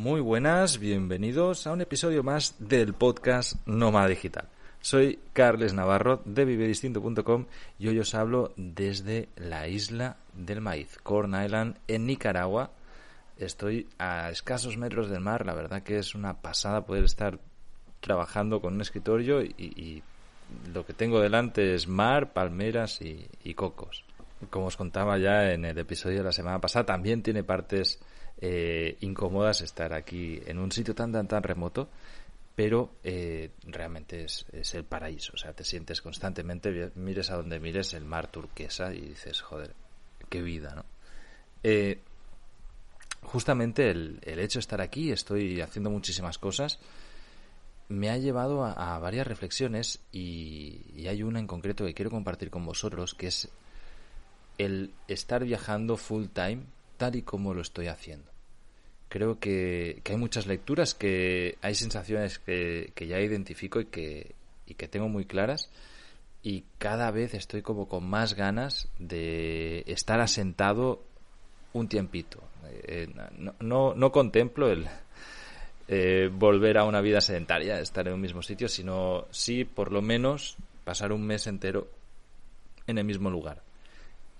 muy buenas, bienvenidos a un episodio más del podcast Nómada Digital. Soy Carles Navarro de vivedistinto.com y hoy os hablo desde la isla del maíz, Corn Island, en Nicaragua. Estoy a escasos metros del mar, la verdad que es una pasada poder estar trabajando con un escritorio y, lo que tengo delante es mar, palmeras y, y cocos. Como os contaba ya en el episodio de la semana pasada, también tiene partes eh, incómodas estar aquí en un sitio tan tan tan remoto pero eh, realmente es, el paraíso. O sea te sientes constantemente mires a donde mires el mar turquesa y dices joder qué vida no eh, justamente el, el, hecho de estar aquí estoy haciendo muchísimas cosas me ha llevado a, varias reflexiones y hay una en concreto que quiero compartir con vosotros que es el estar viajando full time tal y como lo estoy haciendo. Creo que, hay muchas lecturas, que hay sensaciones que, ya identifico y que, y que tengo muy claras y cada vez estoy como con más ganas de estar asentado un tiempito. Eh, no, no, contemplo el eh, volver a una vida sedentaria, estar en un mismo sitio, sino sí, por lo menos, pasar un mes entero en el mismo lugar.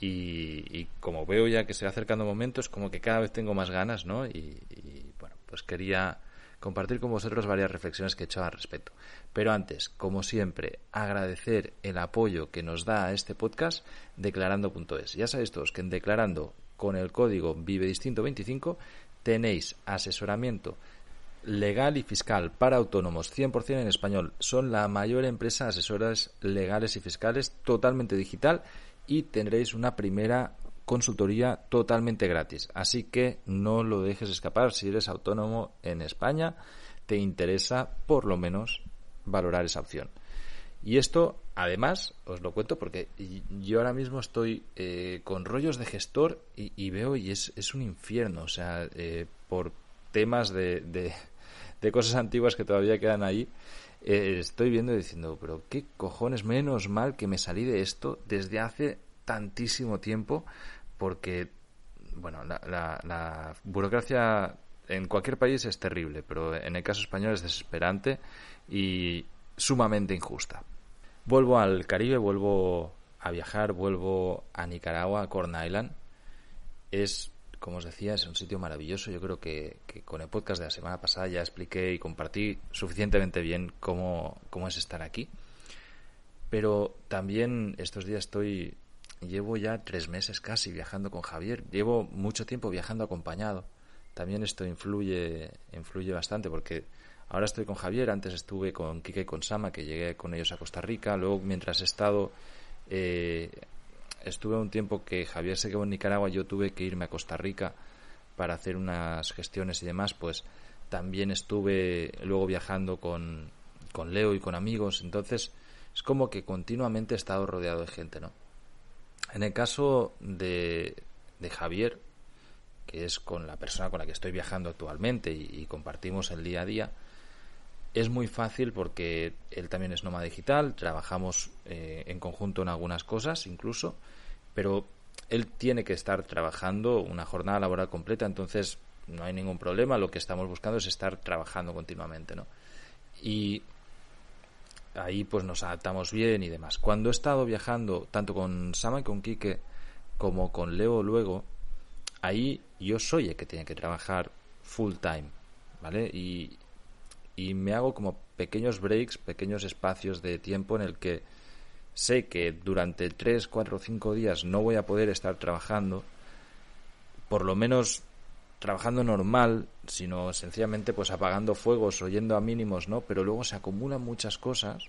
Y, como veo ya que se va acercando momentos, como que cada vez tengo más ganas, ¿no? Y, bueno, pues quería compartir con vosotros varias reflexiones que he hecho al respecto. Pero antes, como siempre, agradecer el apoyo que nos da a este podcast declarando.es. Ya sabéis todos que en declarando con el código Vive Distinto 25 tenéis asesoramiento legal y fiscal para autónomos 100% en español. Son la mayor empresa de asesoras legales y fiscales totalmente digital y tendréis una primera consultoría totalmente gratis. Así que no lo dejes escapar. Si eres autónomo en España, te interesa por lo menos valorar esa opción. Y esto, además, os lo cuento porque yo ahora mismo estoy eh, con rollos de gestor y, veo y es, es, un infierno. O sea, eh, por temas de, de, cosas antiguas que todavía quedan ahí, eh, estoy viendo y diciendo, pero qué cojones, menos mal que me salí de esto desde hace tantísimo tiempo, porque, bueno, la, la, burocracia en cualquier país es terrible, pero en el caso español es desesperante y sumamente injusta. Vuelvo al Caribe, vuelvo a viajar, vuelvo a Nicaragua, a Corn Island. Es como os decía, es un sitio maravilloso. Yo creo que, con el podcast de la semana pasada ya expliqué y compartí suficientemente bien cómo, cómo es estar aquí. Pero también estos días estoy, llevo ya tres meses casi viajando con Javier. Llevo mucho tiempo viajando acompañado. También esto influye, influye bastante porque ahora estoy con Javier, antes estuve con Kike y con Sama, que llegué con ellos a Costa Rica. Luego, mientras he estado eh, estuve un tiempo que Javier se quedó en Nicaragua, yo tuve que irme a Costa Rica para hacer unas gestiones y demás, pues también estuve luego viajando con, con Leo y con amigos, entonces es como que continuamente he estado rodeado de gente, ¿no? En el caso de, de Javier, que es con la persona con la que estoy viajando actualmente y, compartimos el día a día, es muy fácil porque él también es nómada digital, trabajamos eh, en conjunto en algunas cosas incluso, pero él tiene que estar trabajando una jornada laboral completa, entonces no hay ningún problema, lo que estamos buscando es estar trabajando continuamente, ¿no? Y ahí pues nos adaptamos bien y demás. Cuando he estado viajando tanto con Sama y con Quique como con Leo luego, ahí yo soy el que tiene que trabajar full time, ¿vale? Y, y me hago como pequeños breaks, pequeños espacios de tiempo en el que sé que durante 3, 4 o 5 días no voy a poder estar trabajando, por lo menos trabajando normal, sino sencillamente pues apagando fuegos o yendo a mínimos, ¿no? Pero luego se acumulan muchas cosas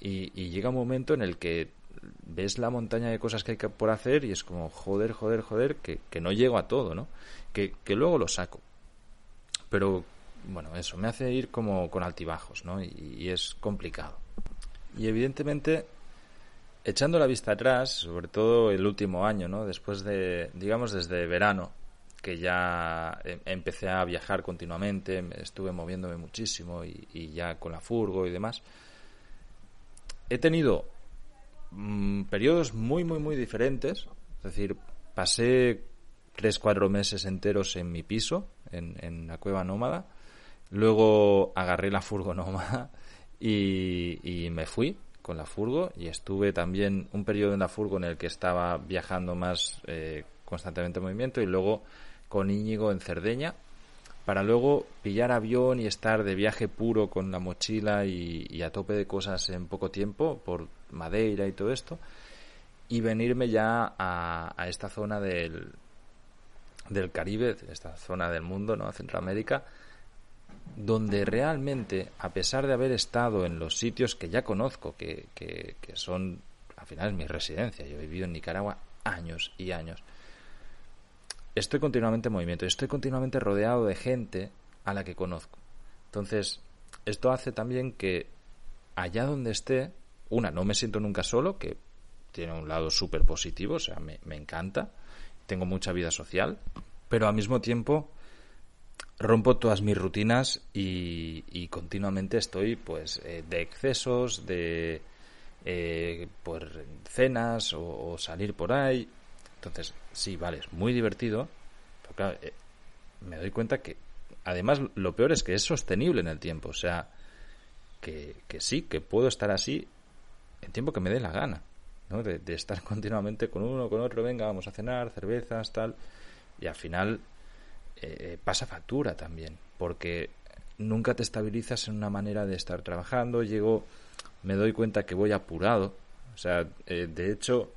y, llega un momento en el que ves la montaña de cosas que hay que por hacer y es como joder, joder, joder, que, que no llego a todo, ¿no? Que, que luego lo saco. Pero bueno, eso me hace ir como con altibajos, ¿no? y es complicado. Y evidentemente echando la vista atrás, sobre todo el último año, ¿no? Después de, digamos, desde verano, que ya em, empecé a viajar continuamente, estuve moviéndome muchísimo y, ya con la furgo y demás, he tenido mm, periodos muy, muy, muy diferentes. Es decir, pasé tres, cuatro meses enteros en mi piso, en la cueva nómada. Luego agarré la furgo nómada y, y me fui con la furgo y estuve también un periodo en la furgo en el que estaba viajando más eh, constantemente en movimiento y luego con Íñigo en Cerdeña para luego pillar avión y estar de viaje puro con la mochila y, a tope de cosas en poco tiempo por Madeira y todo esto y venirme ya a, a esta zona del, del Caribe, esta zona del mundo, ¿no? Centroamérica, donde realmente, a pesar de haber estado en los sitios que ya conozco, que, que, son, al final es mi residencia, yo he vivido en Nicaragua años y años, estoy continuamente en movimiento, estoy continuamente rodeado de gente a la que conozco. Entonces, esto hace también que allá donde esté, una, no me siento nunca solo, que tiene un lado súper positivo, o sea, me, me encanta, tengo mucha vida social, pero al mismo tiempo rompo todas mis rutinas y, continuamente estoy pues eh, de excesos, de eh, pues, cenas o, salir por ahí. Entonces, sí, vale, es muy divertido, pero eh, me doy cuenta que además lo peor es que es sostenible en el tiempo, o sea, que, que sí, que puedo estar así en tiempo que me dé la gana, ¿no? De, de estar continuamente con uno, con otro, venga, vamos a cenar, cervezas, tal, y al final eh, pasa factura también, porque nunca te estabilizas en una manera de estar trabajando. Llego, me doy cuenta que voy apurado. O sea, eh, de hecho,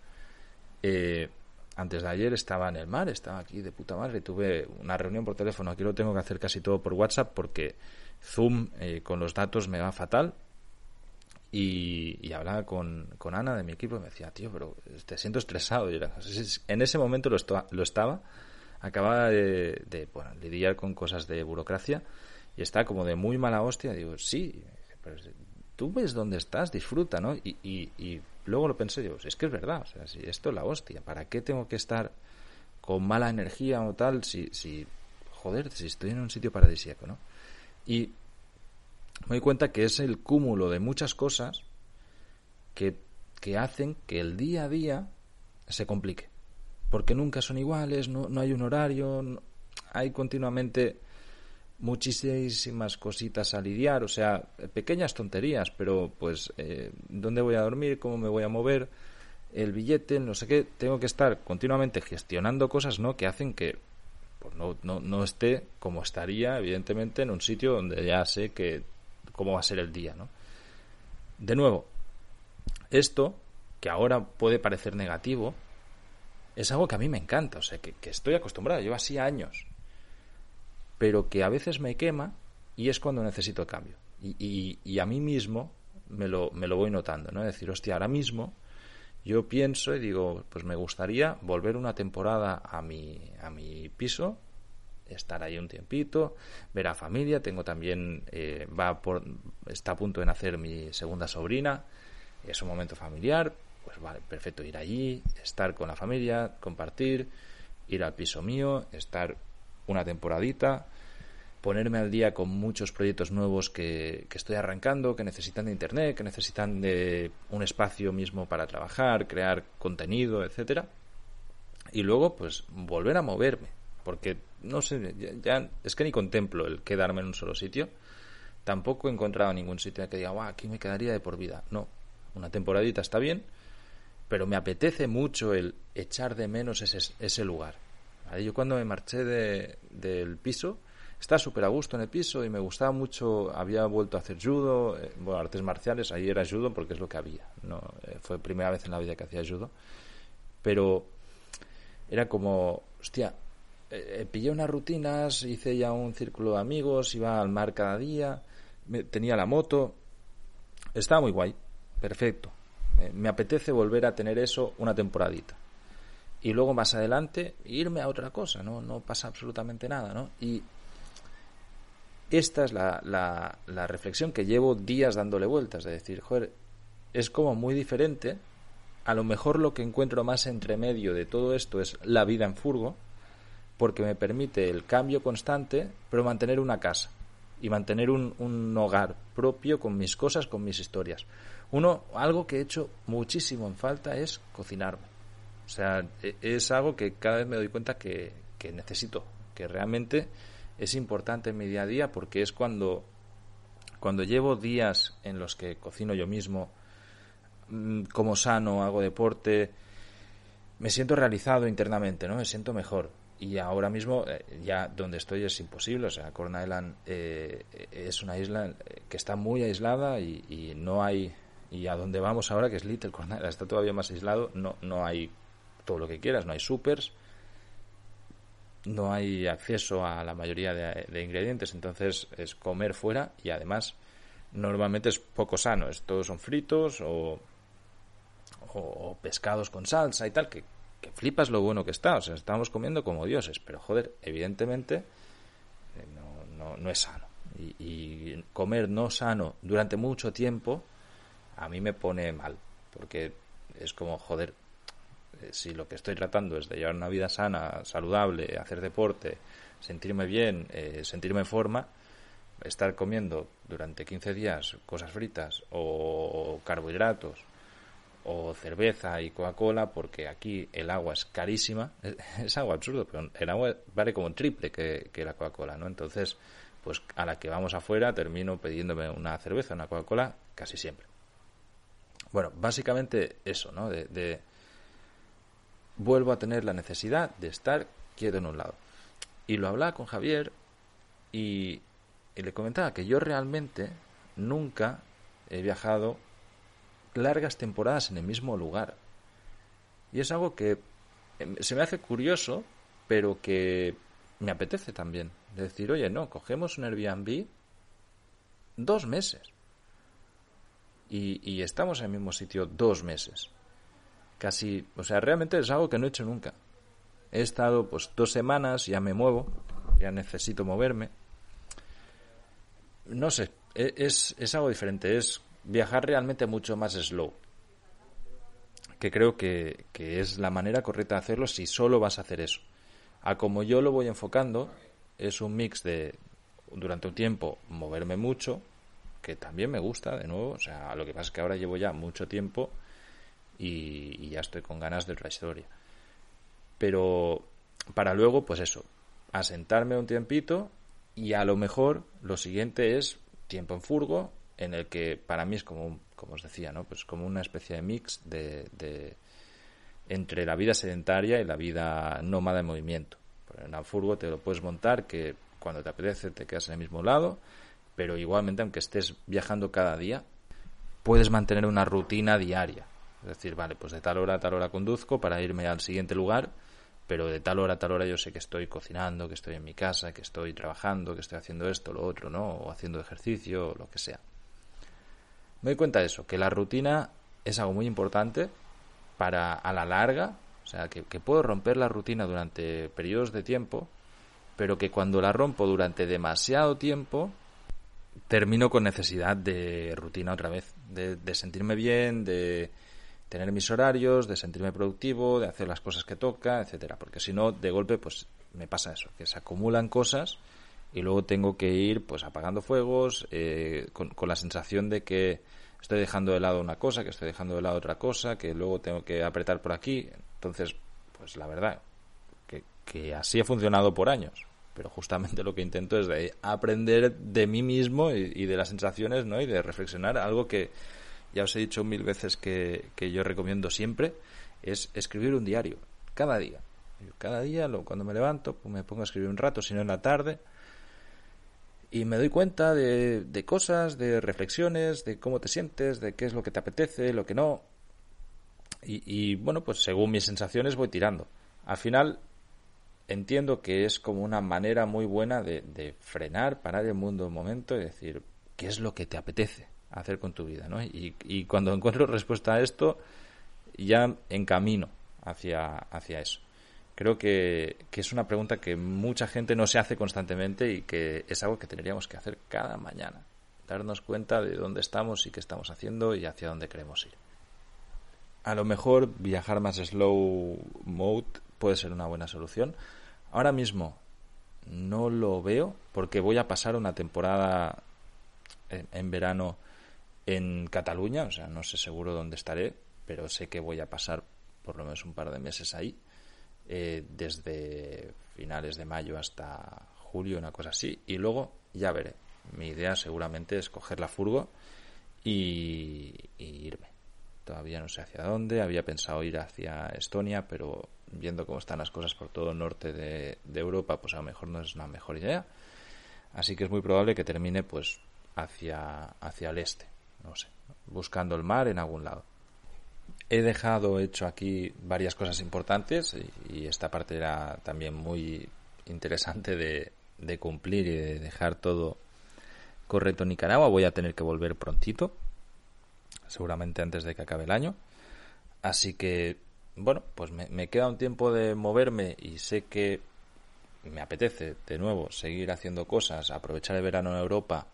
eh, antes de ayer estaba en el mar, estaba aquí de puta madre, tuve una reunión por teléfono. Aquí lo tengo que hacer casi todo por WhatsApp porque Zoom con los datos me va fatal. Y, hablaba con, con, Ana de mi equipo y me decía, tío, pero te siento estresado. Y en ese momento lo, lo estaba acababa de, de bueno, lidiar con cosas de burocracia y está como de muy mala hostia. Digo, sí, pero tú ves dónde estás, disfruta, ¿no? Y, luego lo pensé, digo, es que es verdad, o sea, si esto es la hostia, ¿para qué tengo que estar con mala energía o tal si, si joder, si estoy en un sitio paradisíaco, ¿no? Y me doy cuenta que es el cúmulo de muchas cosas que, que hacen que el día a día se complique porque nunca son iguales, no, no hay un horario, hay continuamente muchísimas cositas a lidiar, o sea, pequeñas tonterías, pero pues, eh, ¿dónde voy a dormir? ¿Cómo me voy a mover? El billete, no sé qué, tengo que estar continuamente gestionando cosas, ¿no? Que hacen que pues, no, no, no esté como estaría, evidentemente, en un sitio donde ya sé que cómo va a ser el día, ¿no? De nuevo, esto, que ahora puede parecer negativo, es algo que a mí me encanta, o sea, que, estoy acostumbrado, llevo así años, pero que a veces me quema y es cuando necesito cambio. Y, y, a mí mismo me lo, me lo voy notando, ¿no? Es decir, hostia, ahora mismo yo pienso y digo, pues me gustaría volver una temporada a mi, a mi piso, estar ahí un tiempito, ver a familia, tengo también, eh, va por, está a punto de nacer mi segunda sobrina, es un momento familiar, pues vale, perfecto, ir allí, estar con la familia, compartir, ir al piso mío, estar una temporadita, ponerme al día con muchos proyectos nuevos que, estoy arrancando, que necesitan de internet, que necesitan de un espacio mismo para trabajar, crear contenido, etcétera. Y luego, pues, volver a moverme. Porque, no sé, ya, es que ni contemplo el quedarme en un solo sitio. Tampoco he encontrado ningún sitio en que diga, aquí me quedaría de por vida. No, una temporadita está bien, pero me apetece mucho el echar de menos ese, ese lugar. Yo cuando me marché de, del piso, estaba súper a gusto en el piso y me gustaba mucho, había vuelto a hacer judo, eh, bueno, artes marciales, ahí era judo porque es lo que había, no eh, fue primera vez en la vida que hacía judo, pero era como, hostia, eh, pillé unas rutinas, hice ya un círculo de amigos, iba al mar cada día, tenía la moto, estaba muy guay, perfecto, me apetece volver a tener eso una temporadita. Y luego más adelante irme a otra cosa, ¿no? No pasa absolutamente nada, ¿no? Y esta es la, la, la reflexión que llevo días dándole vueltas, de decir, joder, es como muy diferente. A lo mejor lo que encuentro más entre medio de todo esto es la vida en furgo, porque me permite el cambio constante, pero mantener una casa y mantener un, un hogar propio con mis cosas, con mis historias. Uno, algo que he hecho muchísimo en falta es cocinarme. O sea, e, es algo que cada vez me doy cuenta que, necesito, que realmente es importante en mi día a día porque es cuando, cuando llevo días en los que cocino yo mismo, mm, como sano, hago deporte, me siento realizado internamente, ¿no? Me siento mejor. Y ahora mismo, eh, ya donde estoy es imposible. O sea, Corn eh, es una isla que está muy aislada y, no hay. Y a donde vamos ahora, que es Little Corn Island, está todavía más aislado, no, no hay todo lo que quieras, no hay supers, no hay acceso a la mayoría de, ingredientes, entonces es comer fuera y además normalmente es poco sano, es, todos son fritos o, o, pescados con salsa y tal, que, flipas lo bueno que está, o sea, estamos comiendo como dioses, pero joder, evidentemente eh, no, no, es sano. Y comer no sano durante mucho tiempo a mí me pone mal, porque es como, joder, eh, si lo que estoy tratando es de llevar una vida sana, saludable, hacer deporte, sentirme bien, eh, sentirme en forma, estar comiendo durante 15 días cosas fritas o carbohidratos o cerveza y Coca-Cola porque aquí el agua es carísima, es, algo absurdo, pero el agua vale como triple que, la Coca-Cola, ¿no? Entonces, pues a la que vamos afuera termino pidiéndome una cerveza, una Coca-Cola casi siempre. Bueno, básicamente eso, ¿no? de vuelvo a tener la necesidad de estar quieto en un lado. Y lo hablaba con Javier y, le comentaba que yo realmente nunca he viajado largas temporadas en el mismo lugar. Y es algo que em, se me hace curioso, pero que me apetece también. De decir, oye, no, cogemos un Airbnb dos meses. Y, y estamos en el mismo sitio dos meses casi, o sea, realmente es algo que no he hecho nunca. He estado pues dos semanas, ya me muevo, ya necesito moverme. No sé, e, es, es algo diferente, es viajar realmente mucho más slow. Que creo que, que es la manera correcta de hacerlo si solo vas a hacer eso. A como yo lo voy enfocando, es un mix de durante un tiempo moverme mucho, que también me gusta, de nuevo, o sea, lo que pasa es que ahora llevo ya mucho tiempo y, ya estoy con ganas de otra historia. Pero para luego, pues eso, asentarme un tiempito y a lo mejor lo siguiente es tiempo en furgo, en el que para mí es como, como os decía, ¿no? Pues como una especie de mix de, entre la vida sedentaria y la vida nómada en movimiento. En el furgo te lo puedes montar que cuando te apetece te quedas en el mismo lado, pero igualmente aunque estés viajando cada día, puedes mantener una rutina diaria. Es decir, vale, pues de tal hora a tal hora conduzco para irme al siguiente lugar, pero de tal hora a tal hora yo sé que estoy cocinando, que estoy en mi casa, que estoy trabajando, que estoy haciendo esto, lo otro, ¿no? O haciendo ejercicio, o lo que sea. Me doy cuenta de eso, que la rutina es algo muy importante para a la larga, o sea, que, que puedo romper la rutina durante periodos de tiempo, pero que cuando la rompo durante demasiado tiempo, termino con necesidad de rutina otra vez, de sentirme bien, de, tener mis horarios, de sentirme productivo, de hacer las cosas que toca, etcétera, porque si no, de golpe, pues me pasa eso, que se acumulan cosas y luego tengo que ir pues apagando fuegos eh, con, la sensación de que estoy dejando de lado una cosa, que estoy dejando de lado otra cosa, que luego tengo que apretar por aquí. Entonces, pues la verdad, que, que así ha funcionado por años. Pero justamente lo que intento es de aprender de mí mismo y, y de las sensaciones, ¿no? Y de reflexionar algo que, ya os he dicho mil veces que, yo recomiendo siempre, es escribir un diario, cada día. Cada día, cuando me levanto, pues me pongo a escribir un rato, si no en la tarde, y me doy cuenta de, de cosas, de reflexiones, de cómo te sientes, de qué es lo que te apetece, lo que no. Y, bueno, pues según mis sensaciones voy tirando. Al final entiendo que es como una manera muy buena de, frenar, parar el mundo un momento y decir, ¿qué es lo que te apetece? hacer con tu vida, ¿no? Y, y cuando encuentro respuesta a esto, ya encamino hacia, hacia eso. Creo que, que, es una pregunta que mucha gente no se hace constantemente y que es algo que tendríamos que hacer cada mañana. Darnos cuenta de dónde estamos y qué estamos haciendo y hacia dónde queremos ir. A lo mejor viajar más slow mode puede ser una buena solución. Ahora mismo no lo veo porque voy a pasar una temporada en verano en Cataluña, o sea, no sé seguro dónde estaré, pero sé que voy a pasar por lo menos un par de meses ahí, eh, desde finales de mayo hasta julio, una cosa así, y luego ya veré. Mi idea seguramente es coger la furgo y, irme. Todavía no sé hacia dónde, había pensado ir hacia Estonia, pero viendo cómo están las cosas por todo el norte de, Europa, pues a lo mejor no es una mejor idea. Así que es muy probable que termine pues hacia, hacia el este, no sé, buscando el mar en algún lado. He dejado hecho aquí varias cosas importantes y, esta parte era también muy interesante de, de, cumplir y de dejar todo correcto en Nicaragua. Voy a tener que volver prontito, seguramente antes de que acabe el año. Así que, bueno, pues me, queda un tiempo de moverme y sé que me apetece de nuevo seguir haciendo cosas, aprovechar el verano en Europa,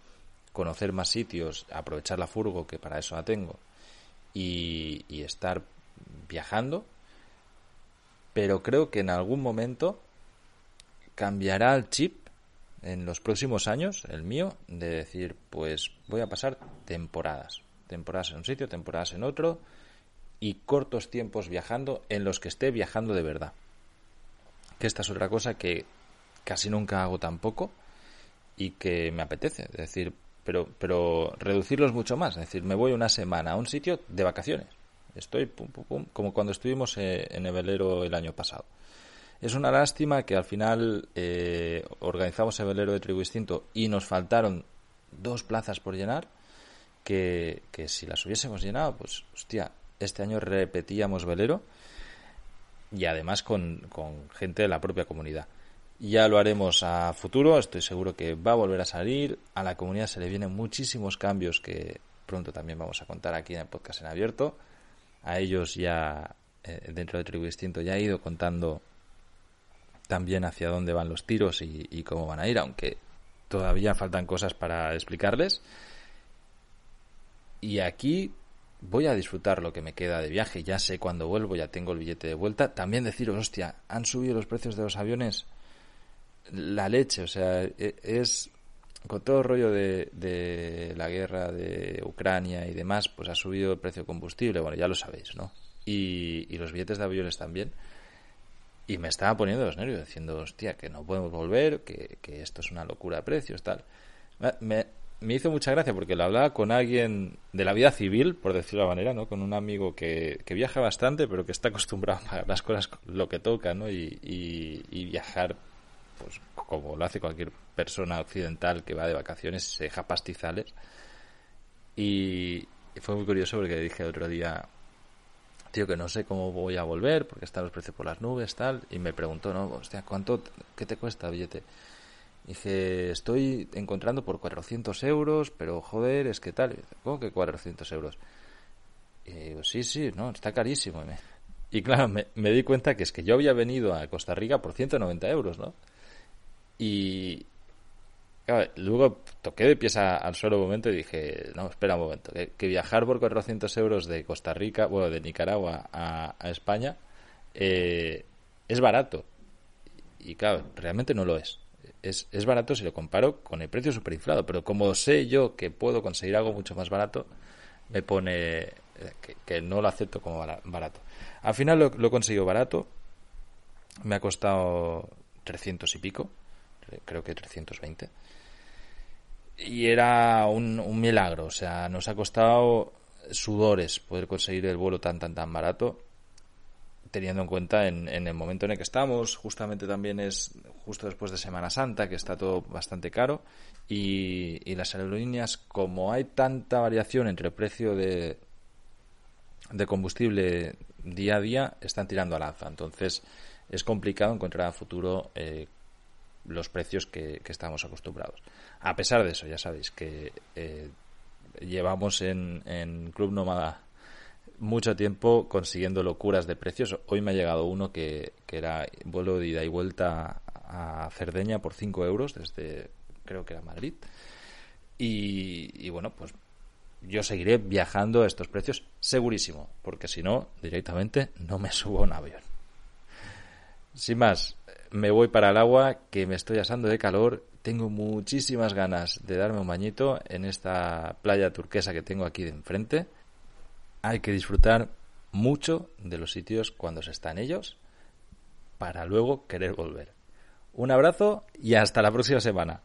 conocer más sitios, aprovechar la furgo, que para eso la tengo, y, estar viajando, pero creo que en algún momento cambiará el chip en los próximos años, el mío, de decir, pues voy a pasar temporadas, temporadas en un sitio, temporadas en otro, y cortos tiempos viajando en los que esté viajando de verdad. Que esta es otra cosa que casi nunca hago tampoco y que me apetece. Es decir, pero, pero reducirlos mucho más. Es decir, me voy una semana a un sitio de vacaciones. Estoy pum, pum, pum, como cuando estuvimos eh, en el velero el año pasado. Es una lástima que al final eh, organizamos el velero de tribu distinto y nos faltaron dos plazas por llenar, que, si las hubiésemos llenado, pues, hostia, este año repetíamos velero y además con, gente de la propia comunidad. Ya lo haremos a futuro, estoy seguro que va a volver a salir. A la comunidad se le vienen muchísimos cambios que pronto también vamos a contar aquí en el podcast en abierto. A ellos ya, eh, dentro de Tribu Distinto, ya he ido contando también hacia dónde van los tiros y cómo van a ir, aunque todavía faltan cosas para explicarles. Y aquí voy a disfrutar lo que me queda de viaje. Ya sé cuándo vuelvo, ya tengo el billete de vuelta. También deciros, hostia, han subido los precios de los aviones la leche, o sea, e, es con todo el rollo de, la guerra de Ucrania y demás, pues ha subido el precio de combustible, bueno, ya lo sabéis, ¿no? Y, y los billetes de aviones también. Y me estaba poniendo los nervios, diciendo, hostia, que no podemos volver, que, que esto es una locura de precios, tal. Me, me hizo mucha gracia porque lo hablaba con alguien de la vida civil, por decirlo de la manera, ¿no? Con un amigo que, que viaja bastante, pero que está acostumbrado a las cosas lo que toca, ¿no? Y, y, y viajar pues como lo hace cualquier persona occidental que va de vacaciones, se deja pastizales. Y, fue muy curioso porque dije el otro día, tío, que no sé cómo voy a volver porque están los precios por las nubes, tal. Y me preguntó, ¿no? Hostia, ¿cuánto, qué te cuesta billete? Dije, estoy encontrando por 400 euros, pero joder, es que tal. ¿Cómo que 400 euros? Y digo, sí, sí, no, está carísimo. Y claro, me, me, di cuenta que es que yo había venido a Costa Rica por 190 euros, ¿no? Y luego toqué de pies al suelo un momento y dije, no, espera un momento, que, viajar por 400 euros de Costa Rica, bueno, de Nicaragua a, España, eh, es barato. Y claro, realmente no lo es. Es. Es barato si lo comparo con el precio superinflado, pero como sé yo que puedo conseguir algo mucho más barato, me pone eh, que, no lo acepto como barato. Al final lo, lo he conseguido barato, me ha costado 300 y pico, creo que 320. Y era un, un milagro, o sea, nos ha costado sudores poder conseguir el vuelo tan, tan, tan barato teniendo en cuenta en, en, el momento en el que estamos, justamente también es justo después de Semana Santa, que está todo bastante caro, y, las aerolíneas, como hay tanta variación entre el precio de, de combustible día a día, están tirando al alza. Entonces es complicado encontrar a futuro eh, los precios que, que estamos acostumbrados. A pesar de eso, ya sabéis que eh, llevamos en, en Club Nómada mucho tiempo consiguiendo locuras de precios. Hoy me ha llegado uno que, que era vuelo de ida y vuelta a Cerdeña por 5 euros desde, creo que era Madrid. Y, y, bueno, pues yo seguiré viajando a estos precios segurísimo, porque si no, directamente no me subo a un avión. Sin más, me voy para el agua, que me estoy asando de calor. Tengo muchísimas ganas de darme un bañito en esta playa turquesa que tengo aquí de enfrente. Hay que disfrutar mucho de los sitios cuando se está en ellos para luego querer volver. Un abrazo y hasta la próxima semana.